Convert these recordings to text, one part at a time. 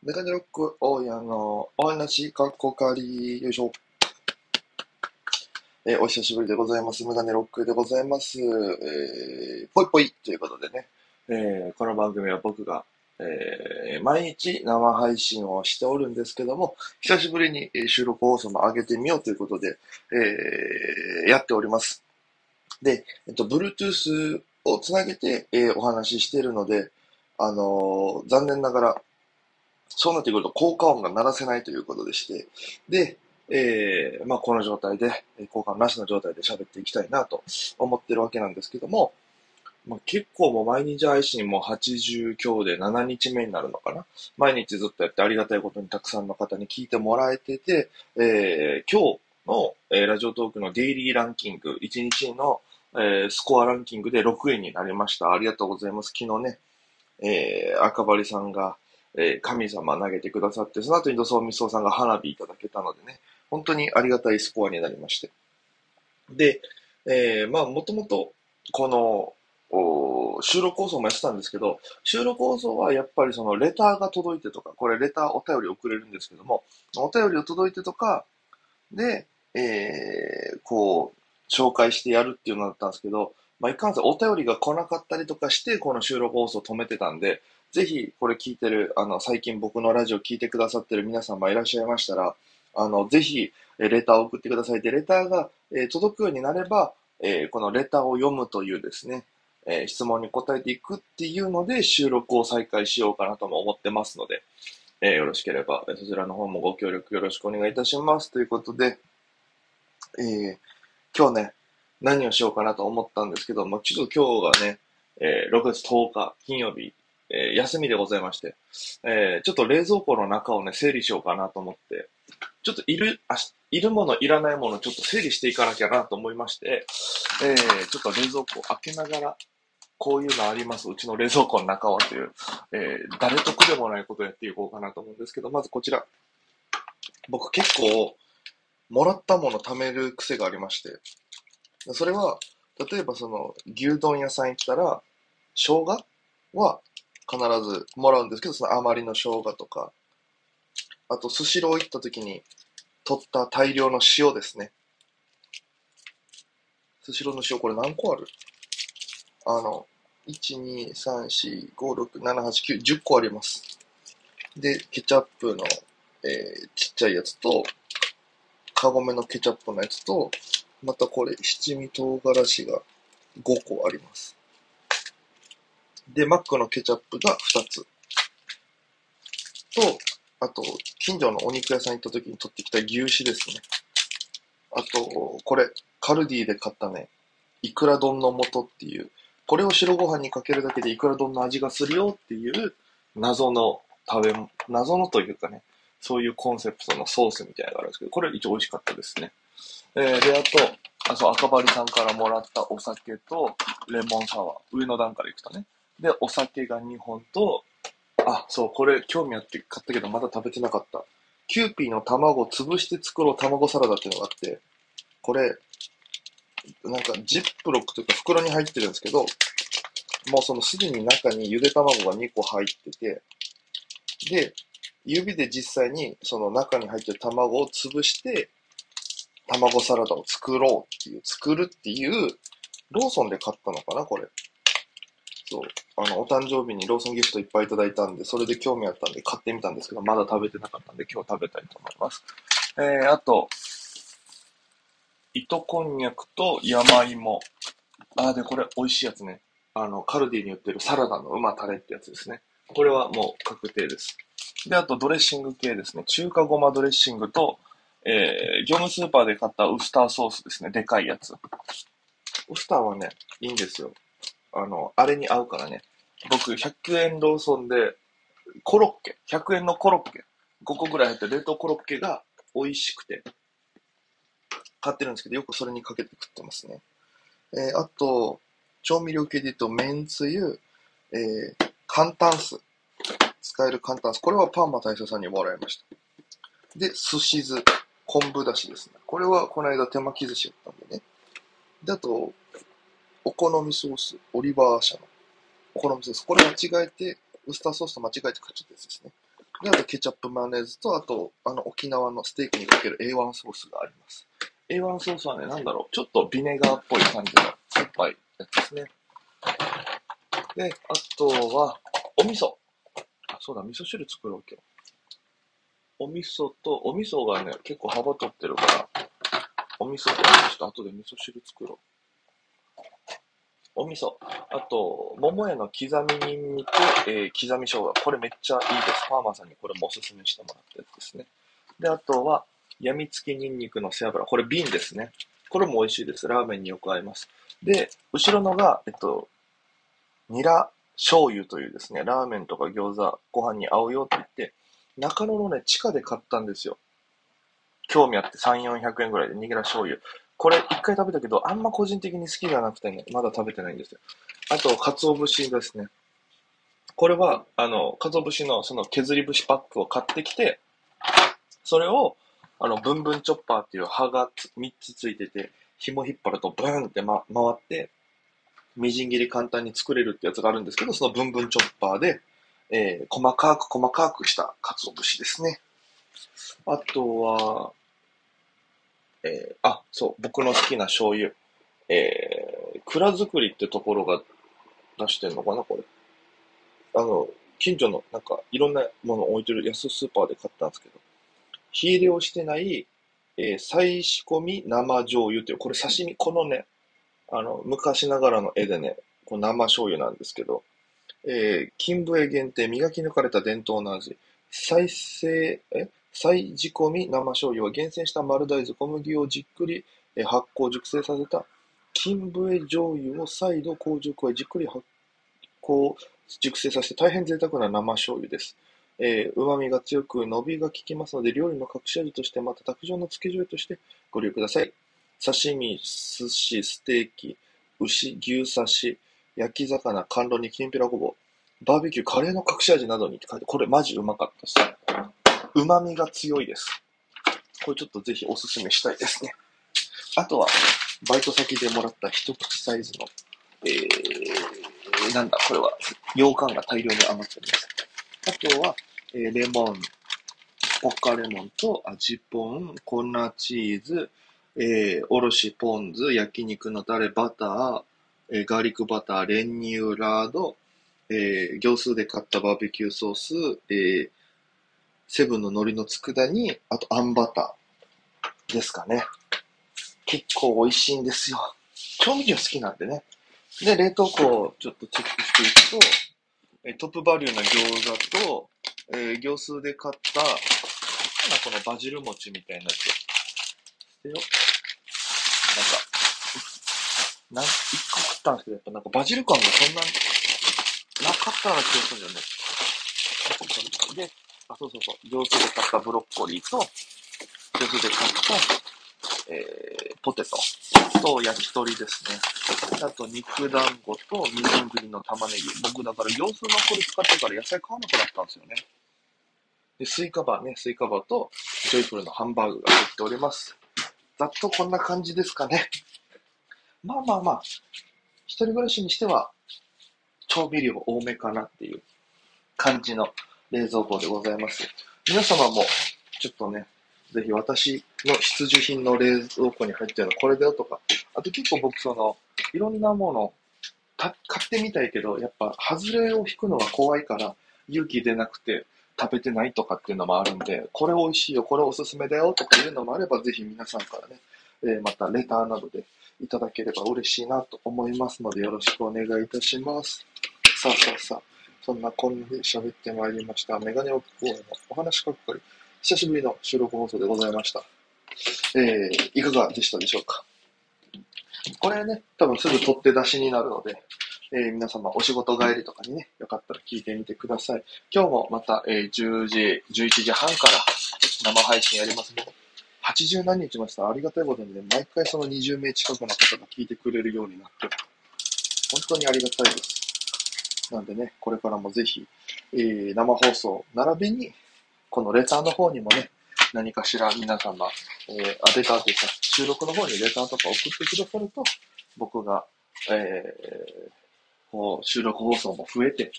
メガネロック大家のお話かっこかり、よいしょ。えー、お久しぶりでございます。メガネロックでございます。えー、ぽいぽいということでね、えー、この番組は僕が、えー、毎日生配信をしておるんですけども、久しぶりに収録放送も上げてみようということで、えー、やっております。で、えっと、Bluetooth をつなげて、えー、お話ししているので、あのー、残念ながら、そうなってくると効果音が鳴らせないということでして、で、えー、まあ、この状態で、効果音なしの状態で喋っていきたいなと思ってるわけなんですけども、まあ、結構もう毎日配信も80今日で7日目になるのかな？毎日ずっとやってありがたいことにたくさんの方に聞いてもらえてて、えー、今日の、えー、ラジオトークのデイリーランキング、1日の、えー、スコアランキングで6位になりました。ありがとうございます。昨日ね、えー、赤羽さんが、え、神様投げてくださって、その後に土葬みそさんが花火いただけたのでね、本当にありがたいスコアになりまして。で、えー、まあ、もともと、この、収録放送もやってたんですけど、収録放送はやっぱりそのレターが届いてとか、これレターお便り送れるんですけども、お便りを届いてとか、で、えー、こう、紹介してやるっていうのだったんですけど、まあ、いかんせんお便りが来なかったりとかして、この収録放送止めてたんで、ぜひこれ聞いてる、あの、最近僕のラジオ聞いてくださってる皆様いらっしゃいましたら、あの、ぜひ、レターを送ってください。で、レターが、えー、届くようになれば、えー、このレターを読むというですね、えー、質問に答えていくっていうので、収録を再開しようかなとも思ってますので、え、よろしければ、そちらの方もご協力よろしくお願いいたします。ということで、え、今日ね、何をしようかなと思ったんですけど、まあ、ちょっと今日がね、えー、6月10日金曜日えー、休みでございまして、えー、ちょっと冷蔵庫の中をね、整理しようかなと思って、ちょっといる、あいるもの、いらないもの、ちょっと整理していかなきゃなと思いまして、えー、ちょっと冷蔵庫開けながら、こういうのあります。うちの冷蔵庫の中はという、えー、誰得でもないことをやっていこうかなと思うんですけど、まずこちら。僕結構、もらったもの貯める癖がありまして、それは、例えばその、牛丼屋さん行ったら、生姜は必ずもらうんですけど、その余りの生姜とか、あと、スシロー行った時に取った大量の塩ですね。スシローの塩、これ何個ある？あの、1、2、3、4、5、6、7、8、9、10個あります。で、ケチャップの、えー、ちっちゃいやつと、カゴメのケチャップのやつと、またこれ、七味唐辛子が5個あります。で、マックのケチャップが2つ。と、あと、近所のお肉屋さん行った時に取ってきた牛脂ですね。あと、これ、カルディで買ったね、イクラ丼の素っていう、これを白ご飯にかけるだけでイクラ丼の味がするよっていう謎の食べ、謎のというかね、そういうコンセプトのソースみたいなのがあるんですけど、これ一応美味しかったですね。えー、で、あと、あそう、赤羽さんからもらったお酒とレモンサワー。上の段からいくとね。で、お酒が2本と、あ、そう、これ興味あって買ったけどまだ食べてなかった。キューピーの卵を潰して作ろう卵サラダっていうのがあって、これ、なんかジップロックというか袋に入ってるんですけど、もうそのすでに中にゆで卵が2個入ってて、で、指で実際にその中に入ってる卵を潰して、卵サラダを作ろうっていう、作るっていう、ローソンで買ったのかな、これ。そう。あの、お誕生日にローソンギフトいっぱいいただいたんで、それで興味あったんで買ってみたんですけど、まだ食べてなかったんで、今日食べたいと思います。えー、あと、糸こんにゃくと山芋。あー、で、これ美味しいやつね。あの、カルディに売ってるサラダの馬タレってやつですね。これはもう確定です。で、あとドレッシング系ですね。中華ごまドレッシングと、えー、業務スーパーで買ったウスターソースですね。でかいやつ。ウスターはね、いいんですよ。あの、あれに合うからね。僕、100円ローソンで、コロッケ、100円のコロッケ、5個ぐらい入った冷凍コロッケが美味しくて、買ってるんですけど、よくそれにかけて食ってますね。えー、あと、調味料系で言うと、めんつゆ、えー、簡単酢。使える簡単酢。これはパンマ大佐さんにもらいました。で、寿司酢。昆布だしですね。これはこの間手巻き寿司やったんでね。で、あと、お好みソース、オリバー社のお好みソース。これ間違えて、ウスターソースと間違えて買っちゃったやつですね。で、あとケチャップマヨネーズと、あと、あの、沖縄のステーキにかける A1 ソースがあります。A1 ソースはね、なんだろう、ちょっとビネガーっぽい感じの酸っぱいやつですね。で、あとは、お味噌。あ、そうだ、味噌汁作ろう、今日。お味噌と、お味噌がね、結構幅取ってるから、お味噌と、ちょっと後で味噌汁作ろう。お味噌。あと、桃屋の刻みにんにく、えー、刻み生姜。これめっちゃいいです。ファーマーさんにこれもおすすめしてもらったやつですね。で、あとは、やみつきにんにくの背脂。これ瓶ですね。これも美味しいです。ラーメンによく合います。で、後ろのが、えっと、ニラ醤油というですね、ラーメンとか餃子、ご飯に合うよって言って、中野のね、地下で買ったんですよ。興味あって3、400円ぐらいで、ニゲラ醤油。これ一回食べたけど、あんま個人的に好きじゃなくてね、まだ食べてないんですよ。あと、鰹節ですね。これは、あの、鰹節のその削り節パックを買ってきて、それを、あの、ブンブンチョッパーっていう刃が3つついてて、紐引っ張るとブーンって、ま、回って、みじん切り簡単に作れるってやつがあるんですけど、そのブンブンチョッパーで、えー、細かく細かくした鰹節ですね。あとは、えー、あ、そう、僕の好きな醤油。えー、蔵造りってところが出してんのかな、これ。あの、近所のなんかいろんなもの置いてる安スーパーで買ったんですけど、火入れをしてない、えー、再仕込み生醤油っていう、これ刺身、このね、あの、昔ながらの絵でね、こう生醤油なんですけど、えー、金笛限定、磨き抜かれた伝統の味。再生、え？再仕込み生醤油は厳選した丸大豆、小麦をじっくり、発酵、熟成させた金笛醤油を再度麹を加え、じっくり発酵、熟成させて大変贅沢な生醤油です。えー、旨味が強く伸びが効きますので、料理の隠し味として、また卓上の漬け醤油としてご利用ください。刺身、寿司、ステーキ、牛、牛刺し、焼き魚、甘露煮、きんぴらごぼう、バーベキュー、カレーの隠し味などにって書いて、これマジうまかったです。旨味が強いです。これちょっとぜひおすすめしたいですね。あとは、バイト先でもらった一口サイズの、えー、なんだ、これは、羊羹が大量に余っております。あとは、えー、レモン、ポッカレモンと味ポン、粉チーズ、えー、おろしポン酢、焼肉のタレ、バター、えー、ガーリックバター、練乳ラード、えー、行数で買ったバーベキューソース、えー、セブンの海苔の佃煮、あとあんバターですかね。結構美味しいんですよ。調味料好きなんでね。で、冷凍庫をちょっとチェックしていくと、えトップバリューな餃子と、えー、行数で買った、このバジル餅みたいなやつ。捨てよ。なんか、なん、一個食ったんですけど、やっぱなんかバジル感がそんな、なかったような気がするんだよね。で、あ、そうそうそう、上手で買ったブロッコリーと、上手で買った、えー、ポテトと焼き鳥ですね。あと肉団子とみじん切りの玉ねぎ。僕だから様子のこれ使ってから野菜買わなくなったんですよね。で、スイカバーね、スイカバーとジョイフルのハンバーグが入っております。ざっとこんな感じですかね。まあまあまあ、一人暮らしにしては、調味料多めかなっていう感じの冷蔵庫でございます。皆様も、ちょっとね、ぜひ私の必需品の冷蔵庫に入ってるのこれだよとか、あと結構僕その、いろんなもの、買ってみたいけど、やっぱ外れを引くのが怖いから、勇気出なくて、食べてないとかっていうのもあるんで、これ美味しいよ、これおすすめだよとかいうのもあれば、ぜひ皆さんからね、えー、またレターなどでいただければ嬉しいなと思いますので、よろしくお願いいたします。さあさあさあ、そんなこんなで喋ってまいりました。メガネオ公園のお話かっかり、久しぶりの収録放送でございました。えー、いかがでしたでしょうか？これね、多分すぐ取って出しになるので、えー、皆様お仕事帰りとかにね、よかったら聞いてみてください。今日もまた、えー、10時、11時半から生配信やりますので、80何日ましたありがたいことにね、毎回その20名近くの方が聞いてくれるようになって、本当にありがたいです。なんでね、これからもぜひ、えー、生放送、並びに、このレターの方にもね、何かしら皆様、えー、あ、レターというか、収録の方にレターとか送ってくださると、僕が、えー、こう収録放送も増えて、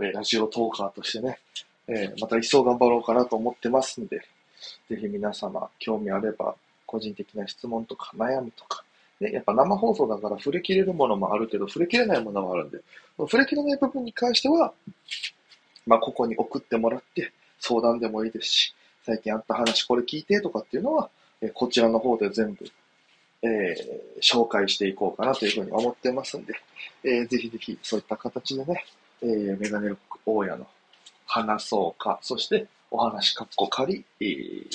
えラジオトーカーとしてね、えー、また一層頑張ろうかなと思ってますんで、ぜひ皆様、興味あれば、個人的な質問とか悩みとか、ね、やっぱ生放送だから触れきれるものもあるけど、触れきれないものもあるんで、触れきれない部分に関しては、まあ、ここに送ってもらって、相談でもいいですし、最近あった話これ聞いてとかっていうのは、えこちらの方で全部、えー、紹介していこうかなというふうに思ってますんで、えー、ぜひぜひそういった形でね、えー、メガネロック大家の話そうか、そしてお話かっこ仮、えー、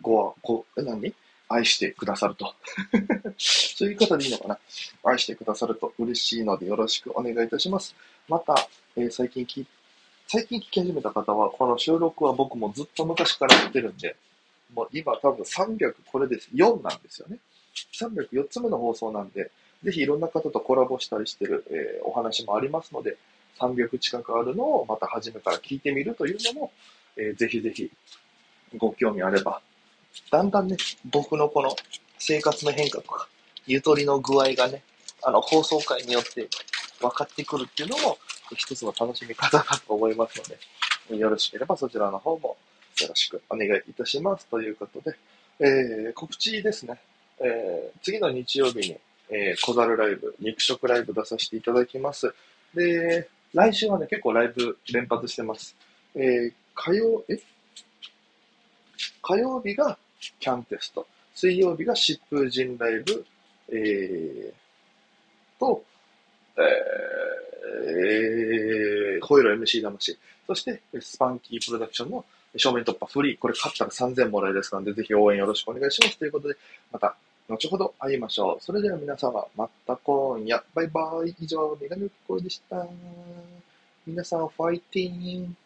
ご、ご、何？愛してくださると。そういう方でいいのかな？愛してくださると嬉しいのでよろしくお願いいたします。また、えー、最近聞、最近聞き始めた方は、この収録は僕もずっと昔からやってるんで、もう今多分300、これです。4なんですよね。304つ目の放送なんで、ぜひいろんな方とコラボしたりしてる、えー、お話もありますので、300近くあるのをまた初めから聞いてみるというのも、えー、ぜひぜひご興味あれば、だんだんね、僕のこの生活の変化とか、ゆとりの具合がね、あの、放送回によって分かってくるっていうのも、一つの楽しみ方だと思いますので、よろしければそちらの方もよろしくお願いいたします。ということで、えー、告知ですね。えー、次の日曜日に、えー、小猿ライブ、肉食ライブ出させていただきます。で、来週はね、結構ライブ連発してます。えー、火曜、え？火曜日がキャンテスト、水曜日が疾風陣ライブ、えー、と、えー、ホイロ MC 魂、そしてスパンキープロダクションの正面突破フリー、これ勝ったら3000もらえですので、ぜひ応援よろしくお願いします。ということで、また後ほど会いましょう。それでは皆様、また今夜、バイバイ。以上、メガネっ子でした。皆さん、ファイティン。